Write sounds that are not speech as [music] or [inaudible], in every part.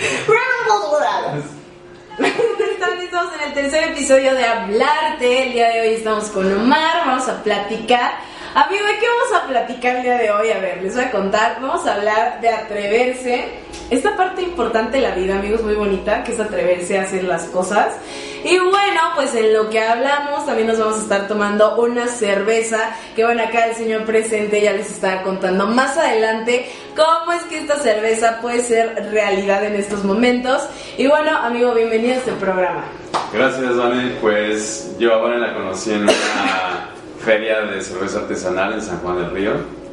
Estamos estamos en el tercer episodio de Hablarte. El día de hoy estamos con Omar. Vamos a platicar. Amigo, ¿de qué vamos a platicar el día de hoy? A ver, les voy a contar. Vamos a hablar de atreverse. Esta parte importante de la vida, amigos, muy bonita, que es atreverse a hacer las cosas. Y bueno, pues en lo que hablamos también nos vamos a estar tomando una cerveza. Que bueno, acá el señor presente ya les está contando más adelante cómo es que esta cerveza puede ser realidad en estos momentos. Y bueno, amigo, bienvenido a este programa. Gracias, Vane. Pues yo a Vane la conocí en una feria de cerveza artesanal en San Juan del Río,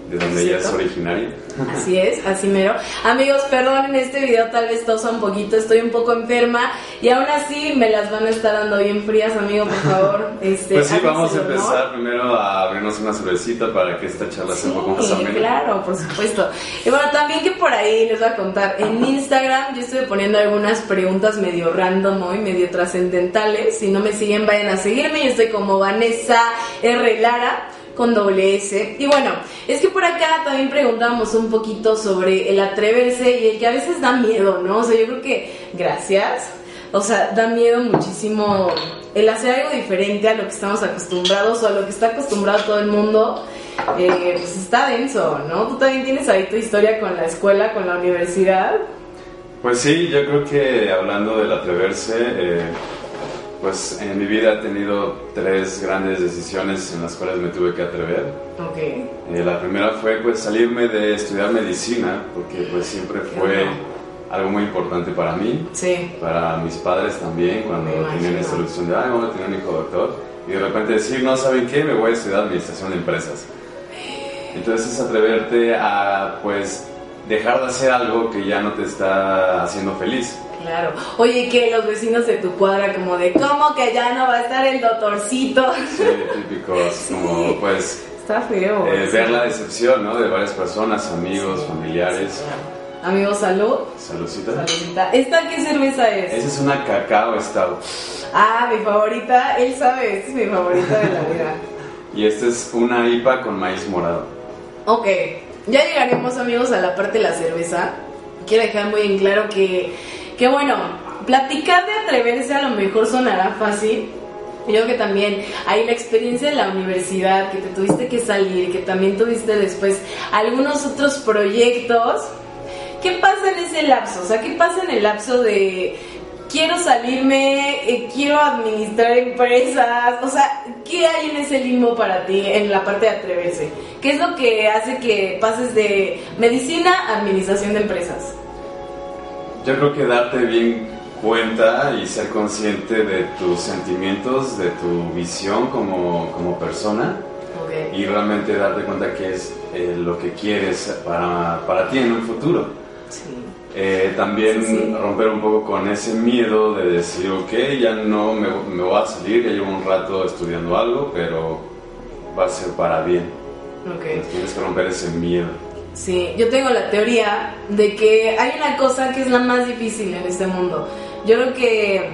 de donde ella es originaria. Así es, así mero. Amigos, perdón, en este video tal vez tosa un poquito, estoy un poco enferma y aún así me las van a estar dando bien frías, amigo, por favor. [laughs] Este, Pues sí, vamos a empezar primero a abrirnos una cervecita para que esta charla sea un poco más amena. claro, por supuesto. Y bueno, también que por ahí les voy a contar, en [laughs] Instagram yo estuve poniendo algunas preguntas medio random hoy, medio trascendentales. Si no me siguen, vayan a seguirme. Yo estoy como Vanessa R. Lara con doble S. Y bueno, es que por acá también preguntábamos un poquito sobre el atreverse y el que a veces da miedo, ¿no? O sea, yo creo que, gracias. O sea, da miedo muchísimo el hacer algo diferente a lo que estamos acostumbrados o a lo que está acostumbrado todo el mundo. Eh, pues está denso, ¿no? Tú también tienes ahí tu historia con la escuela, con la universidad. Pues sí, yo creo que hablando del atreverse, eh, pues en mi vida he tenido tres grandes decisiones en las cuales me tuve que atrever. Ok. Eh, la primera fue pues salirme de estudiar medicina, porque pues siempre fue algo muy importante para mí, Sí. para mis padres también, cuando tenían esta ilusión de, ay, voy a tener un hijo doctor, y de repente decir, no, ¿saben qué? Me voy a estudiar administración de empresas. Entonces es atreverte a pues dejar de hacer algo que ya no te está haciendo feliz. Claro. Oye, ¿y que los vecinos de tu cuadra como de, ¿cómo que ya no va a estar el doctorcito? Sí, típicos, [laughs] como pues Está feo. eh, sí. ver la decepción, ¿no? De varias personas, amigos, familiares. Amigos, salud. Saludcita. Saludita. ¿Esta qué cerveza es? Esa es una cacao stout. Ah, mi favorita. Él sabe, esta es mi favorita de la vida. [laughs] Y esta es una IPA con maíz morado. Ok, ya llegaremos amigos a la parte de la cerveza. Quiero dejar muy en claro que, que bueno, platicar de atreverse a lo mejor sonará fácil. Yo creo que también hay la experiencia de la universidad, que te tuviste que salir, que también tuviste después algunos otros proyectos. ¿Qué pasa en ese lapso? O sea, ¿qué pasa en el lapso de quiero salirme, eh, quiero administrar empresas? O sea, ¿qué hay en ese limbo para ti en la parte de atreverse? ¿Qué es lo que hace que pases de medicina a administración de empresas? Yo creo que darte bien cuenta y ser consciente de tus sentimientos, de tu visión como, como persona y realmente darte cuenta que es eh, lo que quieres para, para ti en un futuro. Sí. Eh, también Sí, sí. romper un poco con ese miedo de decir, ok, ya no me, me voy a salir, ya llevo un rato estudiando algo, pero va a ser para bien. Ok. Tienes que romper ese miedo. Sí, yo tengo la teoría de que hay una cosa que es la más difícil en este mundo. Yo creo que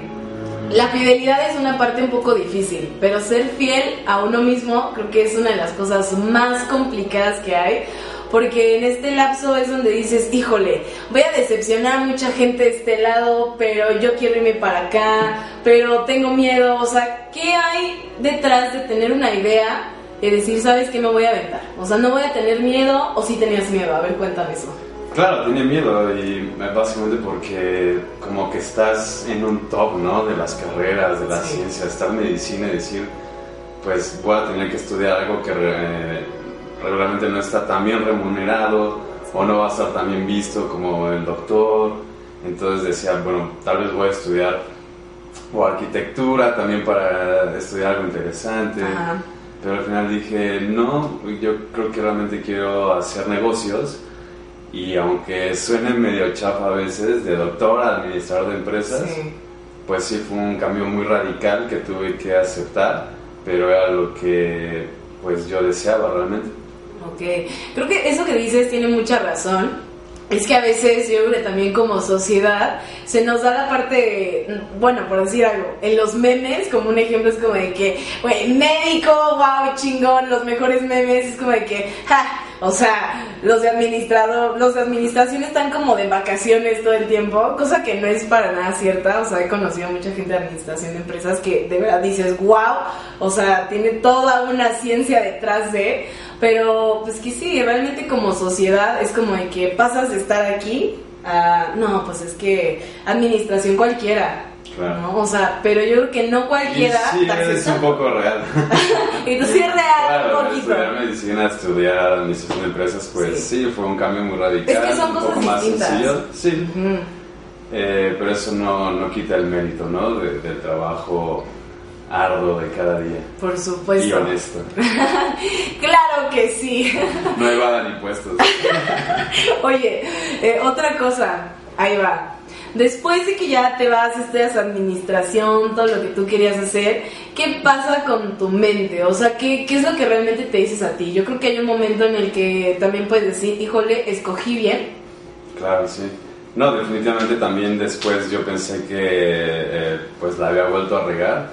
la fidelidad es una parte un poco difícil, pero ser fiel a uno mismo creo que es una de las cosas más complicadas que hay. Porque en este lapso es donde dices, híjole, voy a decepcionar a mucha gente de este lado, pero yo quiero irme para acá, pero tengo miedo. O sea, ¿qué hay detrás de tener una idea y decir, sabes que me voy a aventar? O sea, no voy a tener miedo o si tenías miedo. A ver, cuéntame eso. Claro, tenía miedo y básicamente porque como que estás en un top, ¿no? De las carreras, de la Sí. ciencia, estar en medicina y decir, pues voy a tener que estudiar algo que re- regularmente no está tan bien remunerado o no va a estar tan bien visto como el doctor Entonces decía, bueno, tal vez voy a estudiar o arquitectura también para estudiar algo interesante. Pero al final dije, no, yo creo que realmente quiero hacer negocios y aunque suene medio chafa a veces, de doctor a administrador de empresas, pues sí fue un cambio muy radical que tuve que aceptar, pero era lo que pues yo deseaba realmente. Ok, creo que eso que dices tiene mucha razón. Es que a veces yo creo que también como sociedad se nos da la parte, bueno, por decir algo, en los memes, como un ejemplo es como de que, güey, médico, wow, chingón, los mejores memes, es como de que, ja, o sea, los de administrador, los de administración están como de vacaciones todo el tiempo, cosa que no es para nada cierta. O sea, he conocido a mucha gente de administración de empresas que de verdad dices, wow, o sea, tiene toda una ciencia detrás de, pero pues que sí, realmente como sociedad es como de que pasas de estar aquí a, no, pues es que administración cualquiera. ¿No? O sea, pero yo creo que no cualquiera. Y sí, es un poco real. [laughs] y tú sí es [laughs] real, claro, un poquito. Estudiar medicina, estudiar administración de empresas, pues sí. fue un cambio muy radical. Es que son un cosas poco más sencillo. Sí. eh, pero eso no, no quita el mérito, ¿no? De, del trabajo arduo de cada día. Por supuesto. Y honesto. [laughs] claro que sí. no evadan impuestos. Oye, eh, otra cosa, ahí va. Después de que ya te vas, estudias administración, todo lo que tú querías hacer, ¿qué pasa con tu mente? O sea, ¿qué, ¿qué es lo que realmente te dices a ti? Yo creo que hay un momento en el que también puedes decir, híjole, escogí bien. Claro, sí. No, definitivamente también después yo pensé que eh, pues la había vuelto a regar,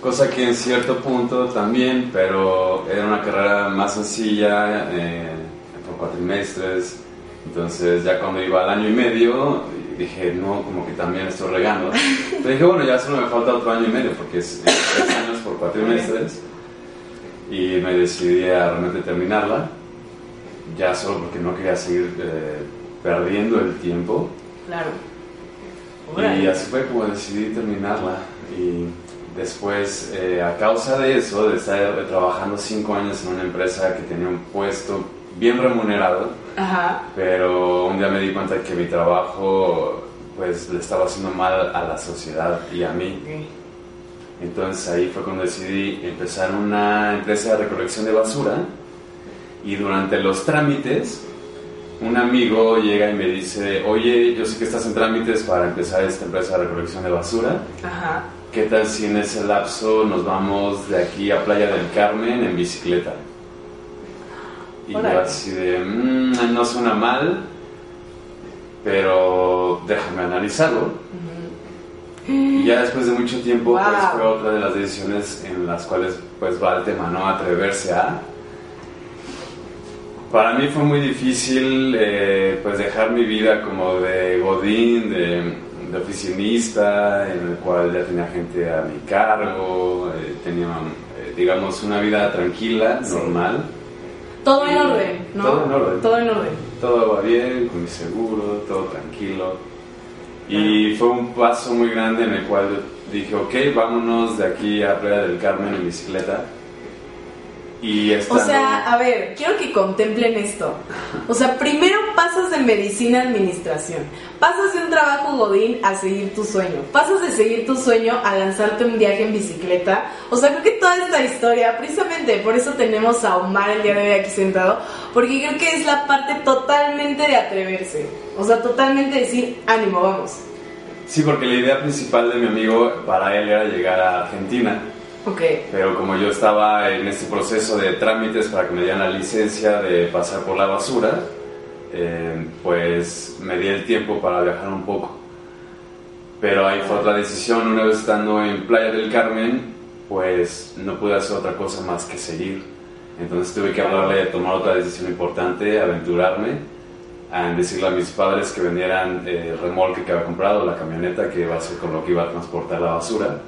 cosa que en cierto punto también, pero era una carrera más sencilla, eh, por cuatrimestres, entonces ya cuando iba al año y medio dije, no, como que también estoy regando. Pero dije, bueno, ya solo me falta otro año y medio porque es, tres años por cuatrimestres y me decidí a realmente terminarla, ya solo porque no quería seguir... Eh, perdiendo el tiempo. Claro. Y así fue como decidí terminarla. Y después, eh, a causa de eso, de estar trabajando cinco años en una empresa que tenía un puesto bien remunerado, Ajá. pero un día me di cuenta que mi trabajo pues le estaba haciendo mal a la sociedad y a mí. Entonces ahí fue cuando decidí empezar una empresa de recolección de basura y durante los trámites un amigo llega y me dice, oye, yo sé que estás en trámites para empezar esta empresa de recolección de basura. Ajá. ¿Qué tal si en ese lapso nos vamos de aquí a Playa del Carmen en bicicleta? Y yo así de, mmm, no suena mal, pero déjame analizarlo. Y ya después de mucho tiempo, wow. pues fue otra de las decisiones en las cuales pues va el tema, ¿no? Atreverse a para mí fue muy difícil eh, pues dejar mi vida como de godín, de, de, oficinista, en el cual ya tenía gente a mi cargo, eh, tenía eh, digamos una vida tranquila, sí. normal. Todo en orden, ¿no? Todo en orden. Todo en orden. Todo va bien, con mi seguro, todo tranquilo. Y fue un paso muy grande en el cual dije, ok, vámonos de aquí a Playa del Carmen en bicicleta. Y o sea, a ver, quiero que contemplen esto. O sea, primero pasas de medicina a administración. Pasas de un trabajo godín a seguir tu sueño. Pasas de seguir tu sueño a lanzarte un viaje en bicicleta. O sea, creo que toda esta historia, precisamente por eso tenemos a Omar el día de hoy aquí sentado, porque creo que es la parte totalmente de atreverse. O sea, totalmente decir, ánimo, vamos. Sí, porque la idea principal de mi amigo para él era llegar a Argentina. Okay. Pero como yo estaba en este proceso de trámites para que me dieran la licencia de pasar por la basura, eh, pues me di el tiempo para viajar un poco. Pero ahí fue otra decisión, una vez estando en Playa del Carmen, pues no pude hacer otra cosa más que seguir. Entonces tuve que hablarle de tomar otra decisión importante, aventurarme, a decirle a mis padres que vendieran el remolque que había comprado, la camioneta que iba a ser con lo que iba a transportar la basura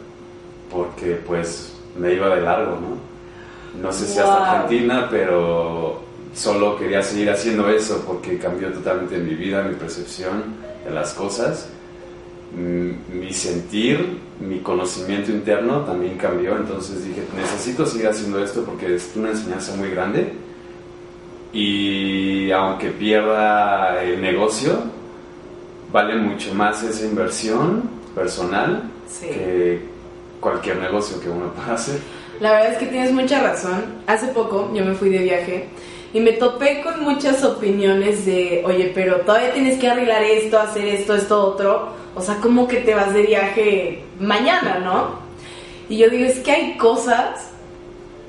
porque pues me iba de largo, ¿no? No sé si Wow. hasta Argentina, pero solo quería seguir haciendo eso porque cambió totalmente mi vida, mi percepción de las cosas. Mm, Mi sentir, mi conocimiento interno también cambió, entonces dije, necesito seguir haciendo esto porque es una enseñanza muy grande y aunque pierda el negocio, vale mucho más esa inversión personal Sí. que cualquier negocio que uno pueda hacer. La verdad es que tienes mucha razón. Hace poco yo me fui de viaje y me topé con muchas opiniones de, oye, pero todavía tienes que arreglar esto, hacer esto, esto, otro. O sea, como que te vas de viaje mañana, ¿no? Y yo digo, es que hay cosas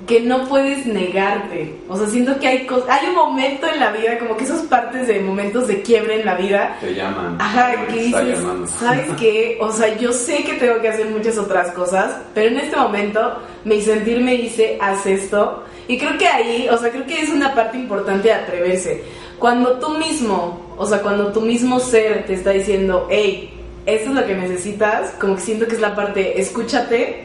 que no puedes negarte. O sea, siento que hay cosas, hay un momento en la vida, como que esas partes de momentos de quiebre en la vida, Te llaman. Ajá, que dices, llamando. ¿sabes qué? O sea, yo sé que tengo que hacer muchas otras cosas, pero en este momento mi sentir me dice, haz esto. Y creo que ahí, o sea, creo que es una parte importante de atreverse. Cuando tú mismo, o sea, cuando tu mismo ser te está diciendo, hey, esto es lo que necesitas, como que siento que es la parte, escúchate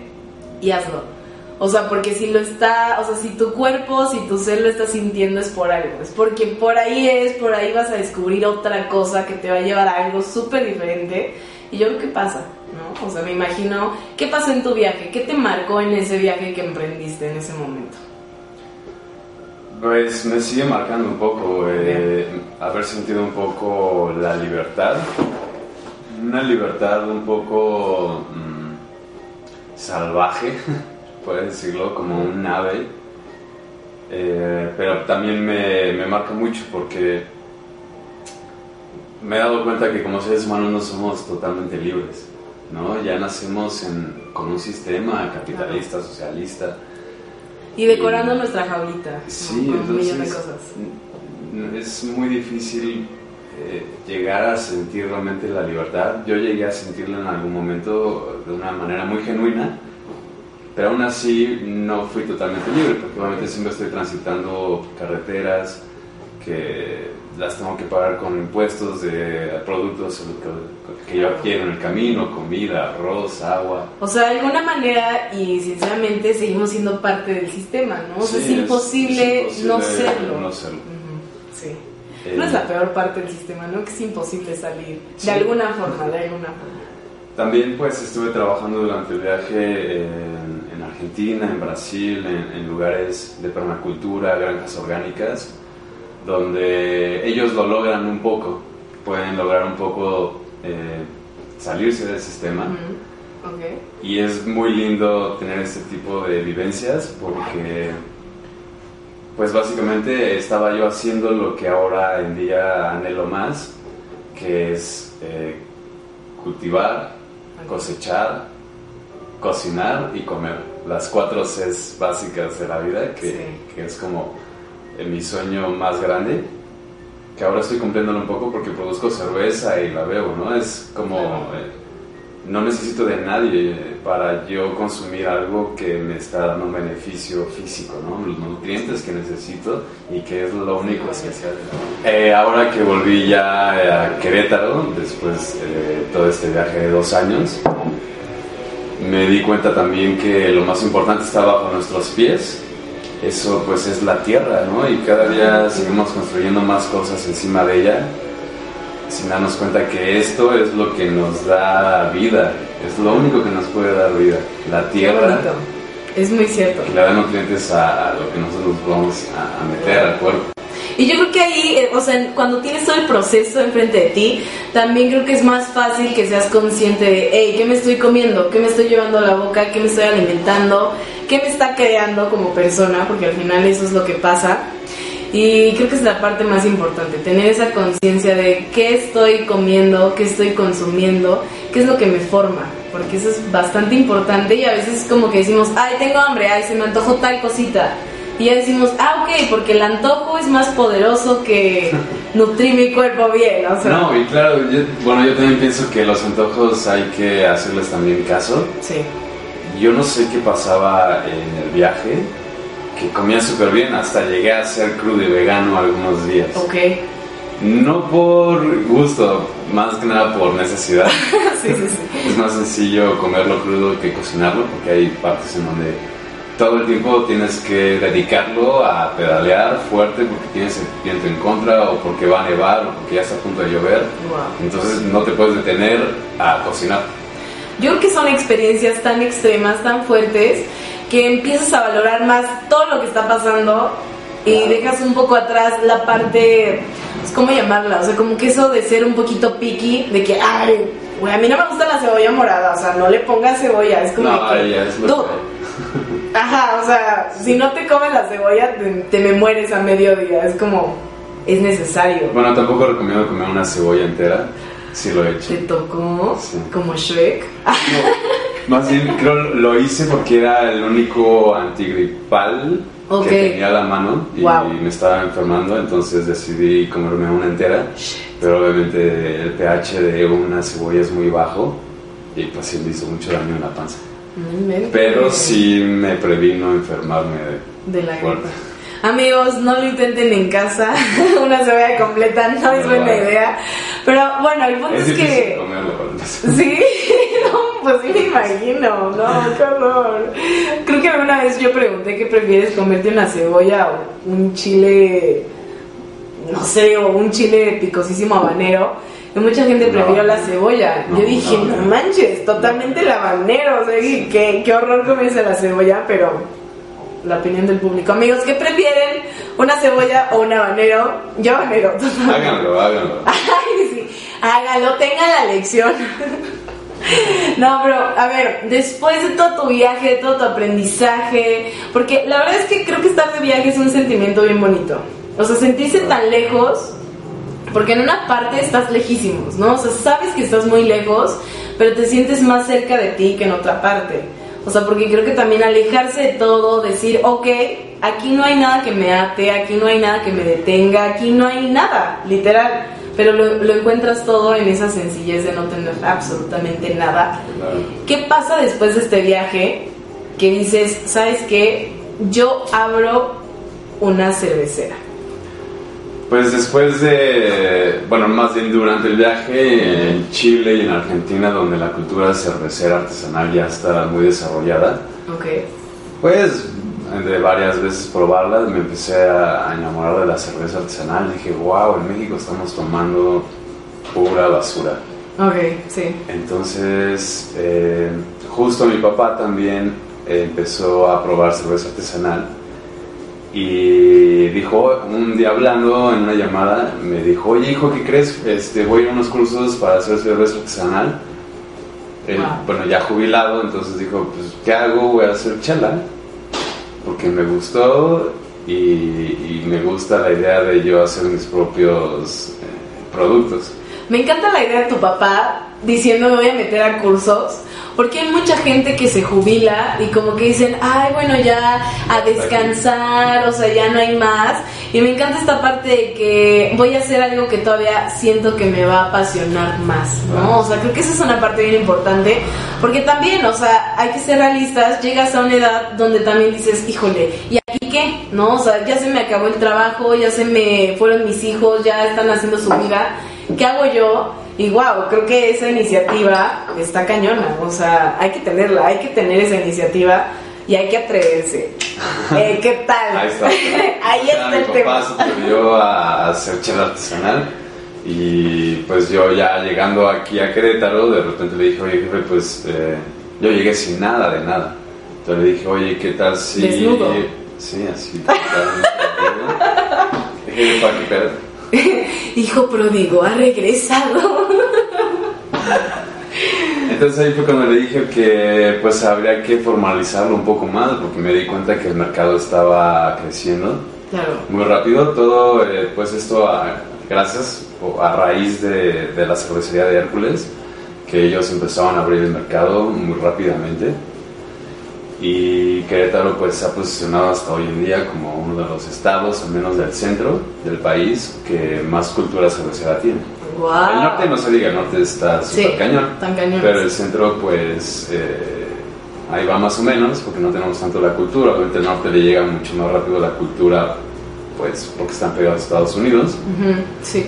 y hazlo. O sea, porque si lo está, o sea, si tu cuerpo, si tu ser lo está sintiendo es por algo, es porque por ahí es, por ahí vas a descubrir otra cosa que te va a llevar a algo súper diferente. Y yo creo que pasa, ¿no? O sea, me imagino, ¿qué pasó en tu viaje? ¿Qué te marcó en ese viaje que emprendiste en ese momento? Pues me sigue marcando un poco eh, haber sentido un poco la libertad. Una libertad un poco mm, salvaje, [laughs] puedes decirlo, como un ave. Eh, pero también me, me marca mucho porque me he dado cuenta que como seres humanos no somos totalmente libres. ¿no? Ya nacemos en, con un sistema capitalista, socialista. Y decorando nuestra jaulita. Sí, con un millón de entonces cosas. es muy difícil eh, llegar a sentir realmente la libertad. Yo llegué a sentirla en algún momento de una manera muy genuina, pero aún así no fui totalmente libre, porque obviamente siempre estoy transitando carreteras que las tengo que pagar con impuestos de productos que, yo adquiero en el camino, comida, arroz, agua. O sea, de alguna manera y sinceramente seguimos siendo parte del sistema, ¿no? O sea, Sí, es, imposible es no imposible serlo. no serlo. Ujú, Sí. Eh, No es la peor parte del sistema, ¿no? Que es imposible salir. Sí. De alguna forma, de alguna forma. También pues estuve trabajando durante el viaje en Argentina, en Brasil, en, en lugares de permacultura, granjas orgánicas, donde ellos lo logran un poco, pueden lograr un poco eh, salirse del sistema. Y es muy lindo tener este tipo de vivencias porque, pues básicamente estaba yo haciendo lo que ahora en día anhelo más, que es eh, cultivar, cosechar, cocinar y comer. Las cuatro Cs básicas de la vida, que, Sí. que es como eh, mi sueño más grande, que ahora estoy cumpliéndolo un poco porque produzco cerveza y la bebo, ¿no? Es como... eh, no necesito de nadie para yo consumir algo que me está dando un beneficio físico, ¿no? Los nutrientes que necesito y que es lo único especial. Eh, ahora que volví ya a Querétaro, después de todo este viaje de dos años, me di cuenta también que lo más importante está bajo nuestros pies. Eso pues es la tierra, ¿no? Y cada día seguimos construyendo más cosas encima de ella sin darnos cuenta que esto es lo que nos da vida, es lo único que nos puede dar vida, la tierra. Es muy cierto. que le da nutrientes a, a lo que nosotros vamos a, a meter al cuerpo. Y yo creo que ahí, eh, o sea, cuando tienes todo el proceso enfrente de ti, también creo que es más fácil que seas consciente de, hey, ¿qué me estoy comiendo? ¿Qué me estoy llevando a la boca? ¿Qué me estoy alimentando? ¿Qué me está creando como persona? Porque al final eso es lo que pasa. Y creo que es la parte más importante, tener esa conciencia de qué estoy comiendo, qué estoy consumiendo, qué es lo que me forma, porque eso es bastante importante y a veces es como que decimos, ay, tengo hambre, ay, se me antojó tal cosita. Y ya decimos, ah, ok, porque el antojo es más poderoso que [laughs] nutrir mi cuerpo bien, o sea. No, y claro, yo- bueno, yo también pienso que los antojos hay que hacerles también caso. Sí, Yo no sé qué pasaba en el viaje, que comía súper bien, hasta llegué a ser crudo y vegano algunos días. ok. No por gusto, más que nada por necesidad. [laughs] sí, sí, sí. Es más sencillo comerlo crudo que cocinarlo porque hay partes en donde todo el tiempo tienes que dedicarlo a pedalear fuerte porque tienes el viento en contra o porque va a nevar o porque ya está a punto de llover. Wow. Entonces no te puedes detener a cocinar. Yo creo que son experiencias tan extremas, tan fuertes, que empiezas a valorar más todo lo que está pasando y dejas un poco atrás la parte es como llamarla, o sea, como que eso de ser un poquito picky, de que, ay, güey, a mí no me gusta la cebolla morada, o sea, no le pongas cebolla, es como No, que, ya es tú, [laughs] ajá, o sea, si no te comes la cebolla, te, te me mueres a mediodía, es como, es necesario. Bueno, tampoco recomiendo comer una cebolla entera. Sí lo he hecho. Te tocó Sí. como Shrek. Más bien, creo lo hice porque era el único antigripal Ok. que tenía a la mano y Wow. me estaba enfermando, entonces decidí comerme una entera. Pero obviamente el pH de una cebolla es muy bajo y pues sí me hizo mucho daño en la panza. Pero sí me previno enfermarme de, De la gripa. Amigos, no lo intenten en casa. [laughs] Una cebolla completa no es buena idea. Pero bueno, el punto Es es, que. comerlo. [laughs] Sí, [laughs] no, pues sí me imagino, no, qué horror. Creo que alguna vez yo pregunté qué prefieres comerte una cebolla o un chile, no sé, o un chile picosísimo habanero. Y mucha gente prefirió la cebolla. Yo dije, no. manches, totalmente el habanero. O sea, que- qué, qué horror comerse la cebolla, pero la opinión del público. Amigos, ¿qué prefieren? ¿Una cebolla o un habanero? Yo habanero. [laughs] Háganlo, háganlo. [laughs] Ay, sí, hágalo, tenga la lección. [laughs] No, pero a ver, después de todo tu viaje, de todo tu aprendizaje, porque la verdad es que creo que estar de viaje es un sentimiento bien bonito. O sea, sentirse tan lejos, porque en una parte estás lejísimos, ¿no? O sea, sabes que estás muy lejos, pero te sientes más cerca de ti que en otra parte. O sea, porque creo que también alejarse de todo, decir, ok, aquí no hay nada que me ate, aquí no hay nada que me detenga, aquí no hay nada, literal. Pero lo, lo encuentras todo en esa sencillez de no tener absolutamente nada. Claro. ¿Qué pasa después de este viaje que dices, sabes qué, yo abro una cervecera? Pues después de, bueno, más bien durante el viaje en Chile y en Argentina, donde la cultura cervecera artesanal ya está muy desarrollada, Ok. pues de varias veces probarla, me empecé a enamorar de la cerveza artesanal. Dije, wow, en México estamos tomando pura basura. Ok, sí. Entonces, eh, justo mi papá también empezó a probar cerveza artesanal y dijo, un día hablando en una llamada, me dijo, oye hijo, ¿qué crees? Este, voy a ir a unos cursos para hacer cerveza artesanal. Él, Wow. Bueno, ya jubilado, entonces dijo, pues, ¿qué hago? Voy a hacer chela. Porque me gustó y, y me gusta la idea de yo hacer mis propios eh, productos. Me encanta la idea de tu papá diciendo me voy a meter a cursos, porque hay mucha gente que se jubila y como que dicen, ay, bueno, ya a descansar, o sea, ya no hay más. Y me encanta esta parte de que voy a hacer algo que todavía siento que me va a apasionar más, ¿no? O sea, creo que esa es una parte bien importante, porque también, o sea, hay que ser realistas, llegas a una edad donde también dices, híjole, ¿y aquí qué? ¿No? O sea, ya se me acabó el trabajo, ya se me fueron mis hijos, ya están haciendo su vida. ¿qué hago yo? Y wow, creo que esa iniciativa está cañona, o sea, hay que tenerla, hay que tener esa iniciativa y hay que atreverse. [laughs] Eh, ¿Qué tal? Ahí está. [laughs] Ahí está mi el papá tema. se atrevió a hacer chela artesanal y pues yo ya llegando aquí a Querétaro, de repente le dije, oye jefe, pues eh, yo llegué sin nada de nada. Entonces le dije, oye, ¿qué tal si... Desnudo. Sí, así. desnudo. [laughs] Dije, "Jefa, ¿qué pedo?". [laughs] Hijo pródigo, ha regresado. Entonces ahí fue cuando le dije que pues habría que formalizarlo un poco más porque me di cuenta que el mercado estaba creciendo Claro. muy rápido. Todo eh, pues esto a- gracias o a raíz de, de la cervecería de Hércules que ellos empezaron a abrir el mercado muy rápidamente y Querétaro pues se ha posicionado hasta hoy en día como uno de los estados, al menos del centro del país, que más cultura cervecera tiene. Wow. El norte no se diga, el norte está Sí, súper cañón. tan cañón. Pero el centro, pues, eh, ahí va más o menos, porque no tenemos tanto la cultura. Obviamente el norte le llega mucho más rápido la cultura, pues, porque están pegados a Estados Unidos. Sí.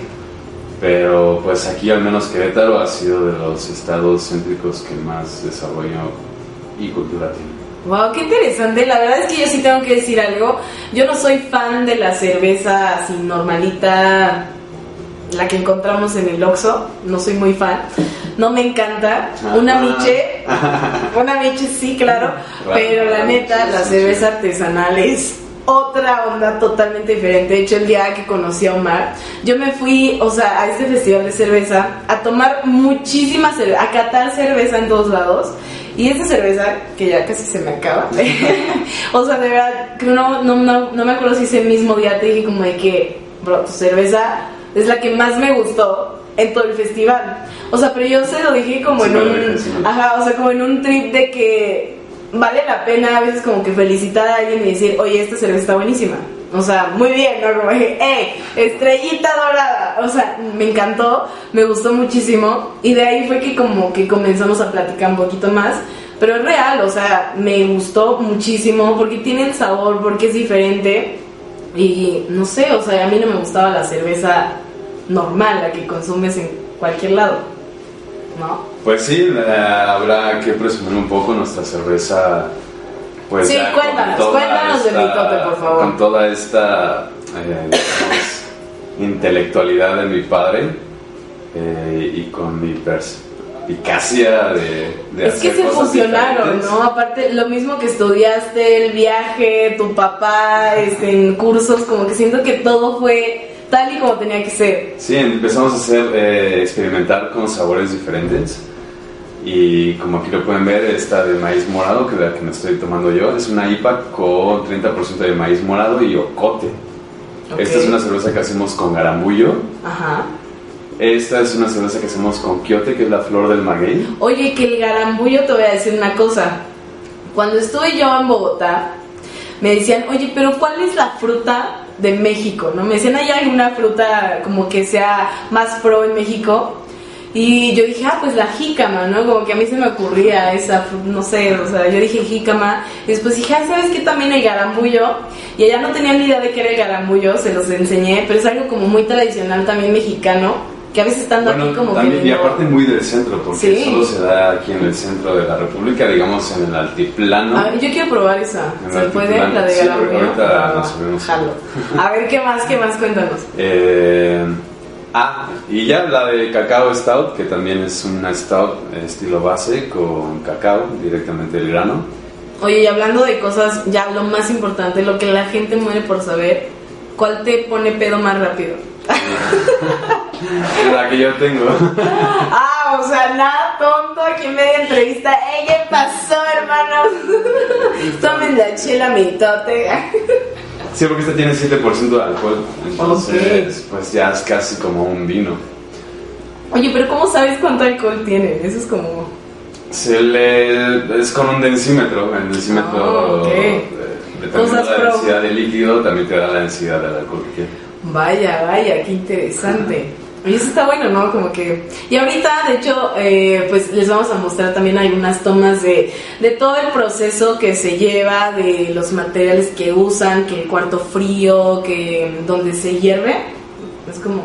Pero, pues, aquí al menos Querétaro ha sido de los estados céntricos que más desarrollo y cultura tiene. Wow, qué interesante. La verdad es que yo sí tengo que decir algo. Yo no soy fan de la cerveza así normalita, la que encontramos en el Oxxo. No soy muy fan. No me encanta. Una Ah. miche, [laughs] una miche sí, claro. Pero la neta, la cerveza artesanal es otra onda totalmente diferente. De hecho, el día que conocí a Omar, yo me fui, o sea, a este festival de cerveza a tomar muchísima cerveza, a catar cerveza en todos lados. Y esta cerveza, que ya casi se me acaba, [laughs] o sea, de verdad, que no, no, no, no me acuerdo si ese mismo día te dije como de que, bro, tu cerveza es la que más me gustó en todo el festival. O sea, pero yo se lo dije como Sí, en un, ajá, o sea, como en un trip de que vale la pena a veces como que felicitar a alguien y decir, oye, esta cerveza está buenísima. O sea, muy bien, ¿no? Como dije, ¡eh! Estrellita dorada. O sea, me encantó, me gustó muchísimo. Y de ahí fue que como que comenzamos a platicar un poquito más. Pero es real, o sea, me gustó muchísimo porque tiene el sabor, porque es diferente. Y no sé, o sea, a mí no me gustaba la cerveza normal, la que consumes en cualquier lado. ¿No? Pues sí, eh, habrá que presumir un poco nuestra cerveza. Pues Sí, ya cuéntanos, cuéntanos de Mitote, por favor. Con toda esta eh, intelectualidad de mi padre eh, y con mi perspicacia de, de Es que se cosas fusionaron, diferentes. ¿no? Aparte, lo mismo que estudiaste, el viaje, tu papá, este, en cursos, como que siento que todo fue tal y como tenía que ser. Sí, empezamos a hacer, eh, experimentar con sabores diferentes. Y como aquí lo pueden ver, esta de maíz morado, que es la que me estoy tomando yo, es una IPA con 30% de maíz morado y ocote. Ok. Esta es una cerveza que hacemos con garambullo. Ajá. Esta es una cerveza que hacemos con quiote, que es la flor del maguey. Oye, que el garambullo te voy a decir una cosa. Cuando estuve yo en Bogotá, me decían, oye, pero ¿cuál es la fruta de México? ¿No? Me decían, ¿hay alguna fruta como que sea más pro en México? Y yo dije, ah, pues la jícama, ¿no? Como que a mí se me ocurría esa, no sé, o sea, yo dije jícama. Y después dije, ah, ¿sabes qué? También el garambullo. Y allá no tenía ni idea de qué era el garambullo, se los enseñé, pero es algo como muy tradicional también mexicano, que a veces estando aquí como también, que... y aparte muy del centro, porque Sí. solo se da aquí en el centro de la República, digamos en el altiplano. A ver, yo quiero probar esa. ¿Se puede? La de Sí, ahorita Va, nos subimos. jalo. A ver, ¿qué más? ¿Qué más? Cuéntanos. Eh, ah, y ya la de cacao stout, que también es una stout estilo base con cacao directamente del grano. Oye, y hablando de cosas, ya lo más importante, lo que la gente muere por saber, ¿cuál te pone pedo más rápido? [laughs] La que yo tengo. [laughs] ah, o sea, nada tonto aquí en media entrevista. ¡Ey, qué pasó, hermanos! [laughs] Tomen la chela mitote. Sí, porque esta tiene 7% de alcohol. Entonces, pues ya es casi como un vino. Oye, pero ¿cómo sabes cuánto alcohol tiene? Eso es como... Se le, es con un densímetro. El densímetro, ok. dependiendo Cosas de la densidad de líquido, también te da la densidad del alcohol que quieres. Vaya, vaya, qué interesante. Y eso está bueno, ¿no? Como que... Y ahorita, de hecho, eh, pues les vamos a mostrar también algunas tomas de, de todo el proceso que se lleva, de los materiales que usan, que el cuarto frío, que donde se hierve. Es como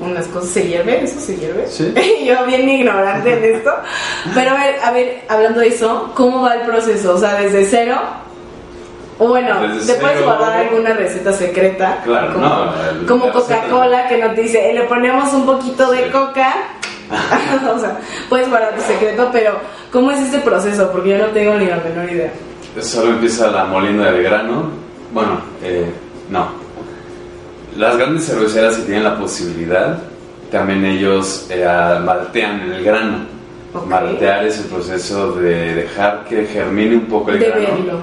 unas cosas, ¿se hierve? ¿Eso se hierve? Sí. [laughs] Yo bien ignorante en esto. Pero a ver, a ver, hablando de eso, ¿cómo va el proceso? O sea, desde cero... O bueno, ¿te puedes cero. guardar alguna receta secreta? Claro, como, no, el- Como Coca-Cola que nos dice, "Eh, le ponemos un poquito de Sí. coca. [laughs] o sea, puedes guardar tu secreto, pero ¿cómo es este proceso? Porque yo no tengo ni la menor idea. Solo empieza la molienda del grano. Bueno, eh, no. Las grandes cerveceras que tienen la posibilidad, también ellos eh, maltean el grano. Ok. Maltear es el proceso de dejar que germine un poco el De grano. verlo.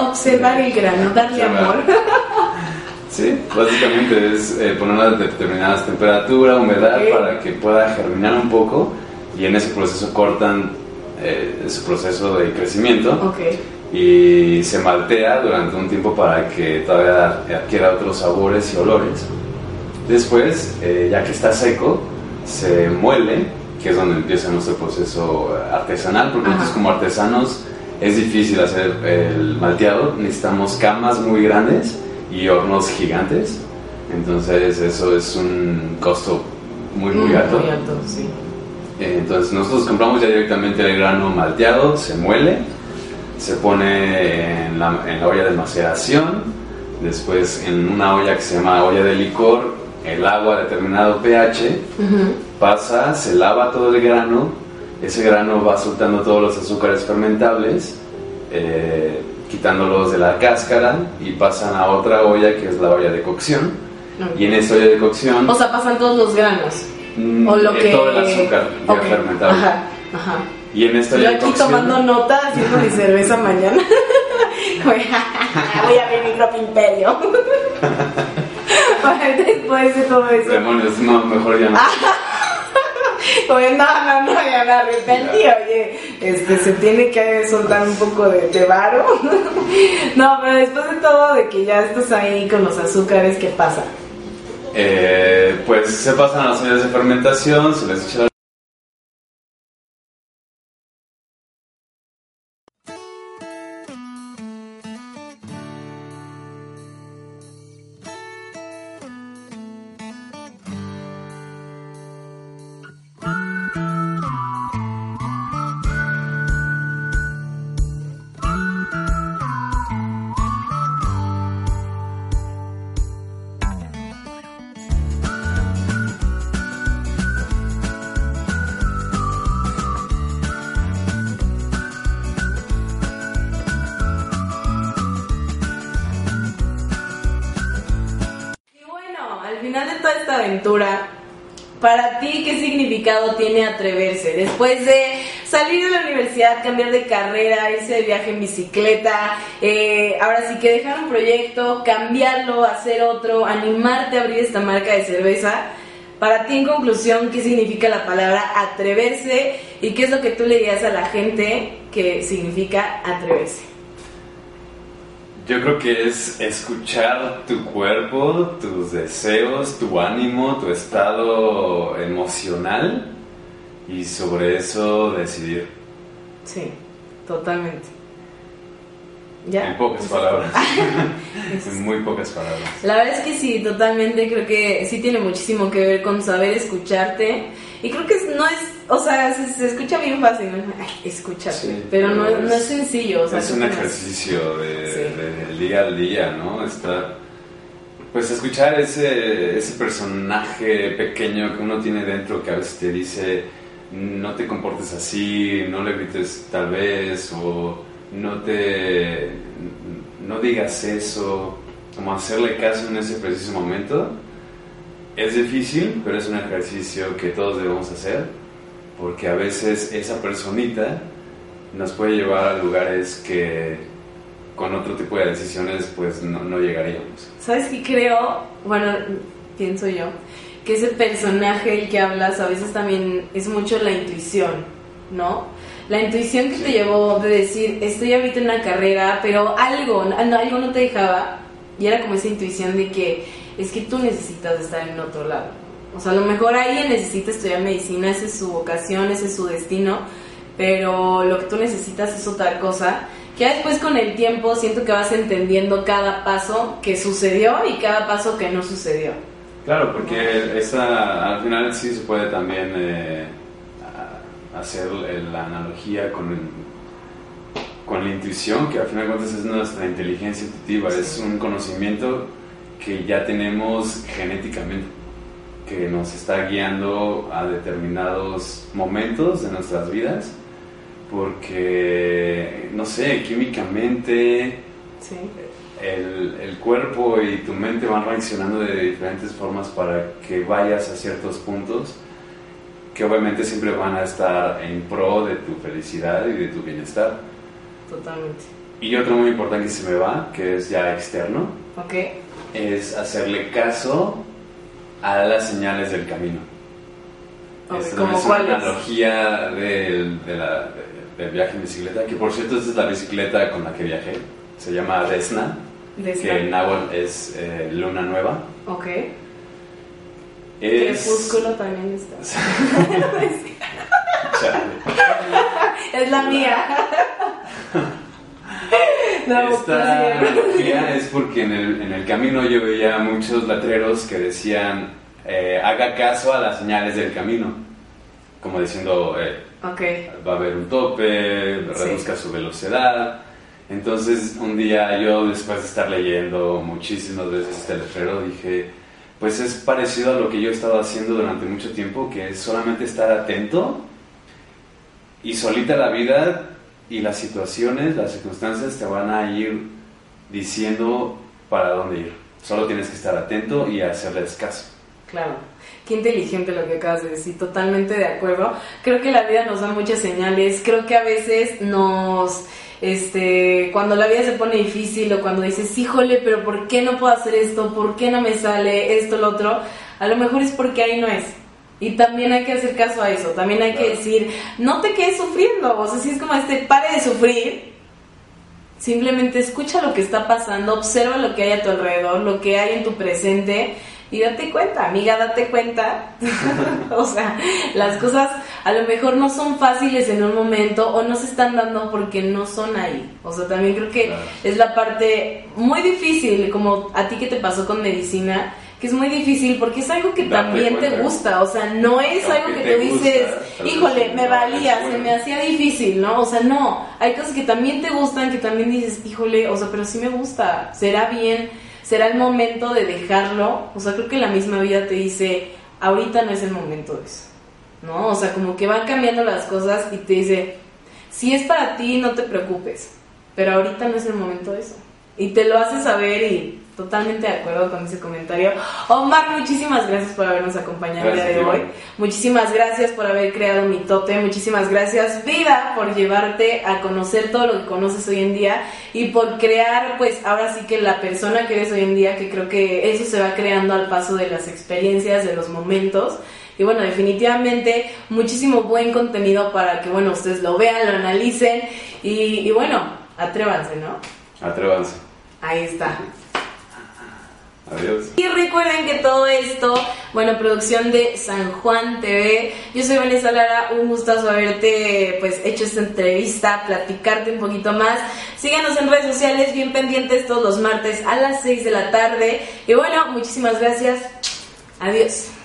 [laughs] Observar el grano, darle Observar. amor. [laughs] Sí, básicamente es eh, poner una determinadas temperatura, humedad Ok. para que pueda germinar un poco y en ese proceso cortan eh, su proceso de crecimiento ok. y se maltea durante un tiempo para que todavía adquiera otros sabores y olores. Después, eh, ya que está seco, se muele, que es donde empieza nuestro proceso artesanal, porque nosotros como artesanos es difícil hacer el malteado, necesitamos camas muy grandes y hornos gigantes, entonces eso es un costo muy muy Mm, alto. Muy alto, sí. Eh, Entonces nosotros compramos ya directamente el grano malteado, se muele, se pone en la, en la olla de maceración, después en una olla que se llama olla de licor, el agua a determinado pH, pasa, se lava todo el grano, ese grano va soltando todos los azúcares fermentables, eh, quitándolos de la cáscara y pasan a otra olla que es la olla de cocción. Y en esta olla de cocción O sea, pasan todos los granos. mm, O lo eh, que. todo el azúcar ya Ok, fermentado. Ajá, ajá. Y en esta Yo olla de aquí cocción tomando nota, haciendo mi cerveza mañana. [laughs] Voy a abrir mi propio imperio. Para [laughs] [laughs] Después de todo eso. demonios, no, mejor ya no. [laughs] Oye, no, no, no, ya me arrepentí, oye, este, se tiene que soltar un poco de, de varo. [laughs] No, pero después de todo, de que ya estás ahí con los azúcares, ¿qué pasa? Eh, pues se pasan las ollas de fermentación, se les echa final de toda esta aventura, para ti, ¿qué significado tiene atreverse? Después de salir de la universidad, cambiar de carrera, irse de viaje en bicicleta, eh, ahora sí que dejar un proyecto, cambiarlo, hacer otro, animarte a abrir esta marca de cerveza. Para ti, en conclusión, ¿qué significa la palabra atreverse? ¿Y qué es lo que tú le dirías a la gente que significa atreverse? Yo creo que es escuchar tu cuerpo, tus deseos, tu ánimo, tu estado emocional y sobre eso decidir. Sí, totalmente. ¿Ya? En pocas palabras. Eso [laughs] en muy pocas palabras. La verdad es que sí, totalmente creo que sí tiene muchísimo que ver con saber escucharte. Y creo que no es, o sea, se, se escucha bien fácil, escúchate. Sí, pero no, pero no es es- sencillo, o sea, es un ejercicio de, Sí. de- del día al día, ¿no? Estar, pues escuchar ese, ese personaje pequeño que uno tiene dentro que a veces te dice, no te comportes así, no le grites tal vez, o no te, no digas eso, como hacerle caso en ese preciso momento. Es difícil, pero es un ejercicio que todos debemos hacer, porque a veces esa personita nos puede llevar a lugares que con otro tipo de decisiones pues no, no llegaríamos. ¿Sabes qué creo? Bueno, pienso yo, que ese personaje el que hablas a veces también es mucho la intuición, ¿no? La intuición que te llevó de decir, estoy ahorita en una carrera, pero algo, algo no te dejaba, y era como esa intuición de que es que tú necesitas estar en otro lado. O sea, a lo mejor alguien necesita estudiar medicina, esa es su vocación, ese es su destino, pero lo que tú necesitas es otra cosa. Que después con el tiempo siento que vas entendiendo cada paso que sucedió y cada paso que no sucedió. Claro, porque esa, al final sí se puede también eh, hacer la analogía con, el- con la intuición, que al final de cuentas es nuestra inteligencia intuitiva, es un conocimiento que ya tenemos genéticamente, que nos está guiando a determinados momentos de nuestras vidas, porque, no sé, químicamente Sí. el, el cuerpo y tu mente van reaccionando de diferentes formas para que vayas a ciertos puntos que obviamente siempre van a estar en pro de tu felicidad y de tu bienestar. Totalmente. Y otro muy importante que se me va, que es ya externo, ¿Ok? Es hacerle caso a las señales del camino. Ok, Esta ¿Como es una analogía del, de la- de- del viaje en bicicleta, que por cierto esta es la bicicleta con la que viajé, se llama Desna, De que en náhuatl es eh, luna nueva. Ok. Es... Crepúsculo también está. [laughs] Es la mía. [laughs] no, Esta sí. analogía es porque en el, en el camino yo veía muchos letreros que decían eh, haga caso a las señales del camino, como diciendo eh, Ok. va a haber un tope, reduzca su velocidad. Entonces un día yo después de estar leyendo muchísimas veces este letrero dije, pues es parecido a lo que yo he estado haciendo durante mucho tiempo, que es solamente estar atento y solita la vida y las situaciones, las circunstancias te van a ir diciendo para dónde ir. Solo tienes que estar atento y hacerles caso. Claro. Qué inteligente lo que acabas de decir, totalmente de acuerdo. Creo que la vida nos da muchas señales, creo que a veces nos, este, cuando la vida se pone difícil o cuando dices, híjole, pero ¿por qué no puedo hacer esto? ¿Por qué no me sale esto, lo otro? A lo mejor es porque ahí no es. Y también hay que hacer caso a eso, también hay que decir, no te quedes sufriendo, o sea, si es como este, pare de sufrir, simplemente escucha lo que está pasando, observa lo que hay a tu alrededor, lo que hay en tu presente y date cuenta, amiga, date cuenta. [laughs] o sea, las cosas a lo mejor no son fáciles en un momento o no se están dando porque no son ahí. O sea, también creo que es la parte muy difícil, como a ti que te pasó con medicina, que es muy difícil porque es algo que también te gusta, o sea, no es algo que, te, dices, híjole, me valía, se me hacía difícil, ¿no? O sea, no, hay cosas que también te gustan, que también dices, híjole, o sea, pero sí me gusta, será bien, será el momento de dejarlo, o sea, creo que la misma vida te dice, ahorita no es el momento de eso, ¿no? O sea, como que van cambiando las cosas y te dice, si es para ti, no te preocupes, pero ahorita no es el momento de eso. Y te lo hace saber y Totalmente de acuerdo con ese comentario. Omar, muchísimas gracias por habernos acompañado el día de hoy. Muchísimas gracias por haber creado mi tote. Muchísimas gracias, vida, por llevarte a conocer todo lo que conoces hoy en día y por crear, pues ahora sí que la persona que eres hoy en día, que creo que eso se va creando al paso de las experiencias, de los momentos. Y bueno, definitivamente muchísimo buen contenido para que, bueno, ustedes lo vean, lo analicen y, y bueno, atrévanse, ¿no? Atrévanse. Ahí está. Adiós. Y recuerden que todo esto, bueno, producción de San Juan TV. Yo soy Vanessa Lara, un gustazo haberte pues hecho esta entrevista, platicarte un poquito más. Síganos en redes sociales, bien pendientes todos los martes a las 6 de la tarde. Y bueno, muchísimas gracias. Adiós.